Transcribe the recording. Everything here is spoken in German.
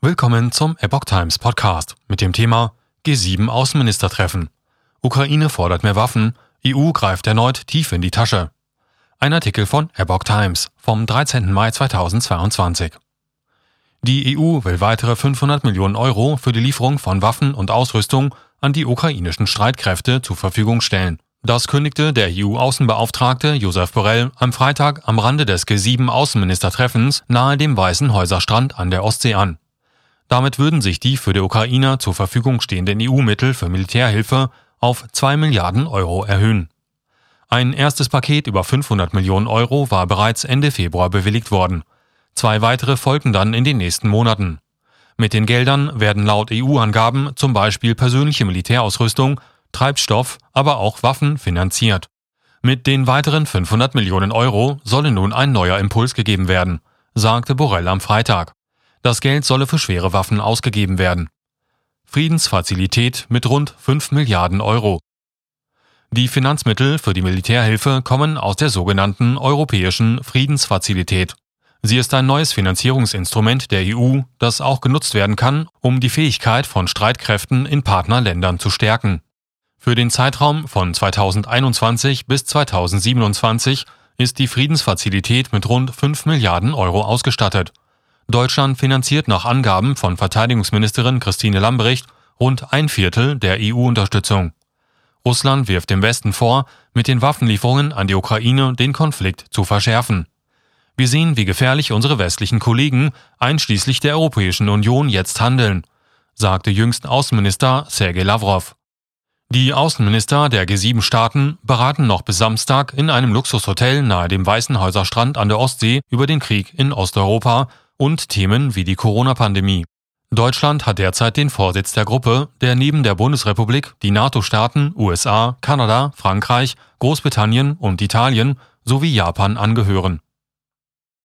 Willkommen zum Epoch Times Podcast mit dem Thema G7 Außenministertreffen. Ukraine fordert mehr Waffen, EU greift erneut tief in die Tasche. Ein Artikel von Epoch Times vom 13. Mai 2022. Die EU will weitere 500 Millionen Euro für die Lieferung von Waffen und Ausrüstung an die ukrainischen Streitkräfte zur Verfügung stellen. Das kündigte der EU-Außenbeauftragte Josef Borrell am Freitag am Rande des G7-Außenministertreffens nahe dem Weißen Häuserstrand an der Ostsee an. Damit würden sich die für die Ukrainer zur Verfügung stehenden EU-Mittel für Militärhilfe auf 2 Milliarden Euro erhöhen. Ein erstes Paket über 500 Millionen Euro war bereits Ende Februar bewilligt worden. Zwei weitere folgen dann in den nächsten Monaten. Mit den Geldern werden laut EU-Angaben zum Beispiel persönliche Militärausrüstung, Treibstoff, aber auch Waffen finanziert. Mit den weiteren 500 Millionen Euro solle nun ein neuer Impuls gegeben werden, sagte Borrell am Freitag. Das Geld solle für schwere Waffen ausgegeben werden. Friedensfazilität mit rund 5 Milliarden Euro. Die Finanzmittel für die Militärhilfe kommen aus der sogenannten Europäischen Friedensfazilität. Sie ist ein neues Finanzierungsinstrument der EU, das auch genutzt werden kann, um die Fähigkeit von Streitkräften in Partnerländern zu stärken. Für den Zeitraum von 2021 bis 2027 ist die Friedensfazilität mit rund 5 Milliarden Euro ausgestattet. Deutschland finanziert nach Angaben von Verteidigungsministerin Christine Lambrecht rund ein Viertel der EU-Unterstützung. Russland wirft dem Westen vor, mit den Waffenlieferungen an die Ukraine den Konflikt zu verschärfen. Wir sehen, wie gefährlich unsere westlichen Kollegen, einschließlich der Europäischen Union, jetzt handeln, sagte jüngst Außenminister Sergei Lavrov. Die Außenminister der G7-Staaten beraten noch bis Samstag in einem Luxushotel nahe dem Weißen Häuser Strand an der Ostsee über den Krieg in Osteuropa und Themen wie die Corona-Pandemie. Deutschland hat derzeit den Vorsitz der Gruppe, der neben der Bundesrepublik die NATO-Staaten USA, Kanada, Frankreich, Großbritannien und Italien sowie Japan angehören.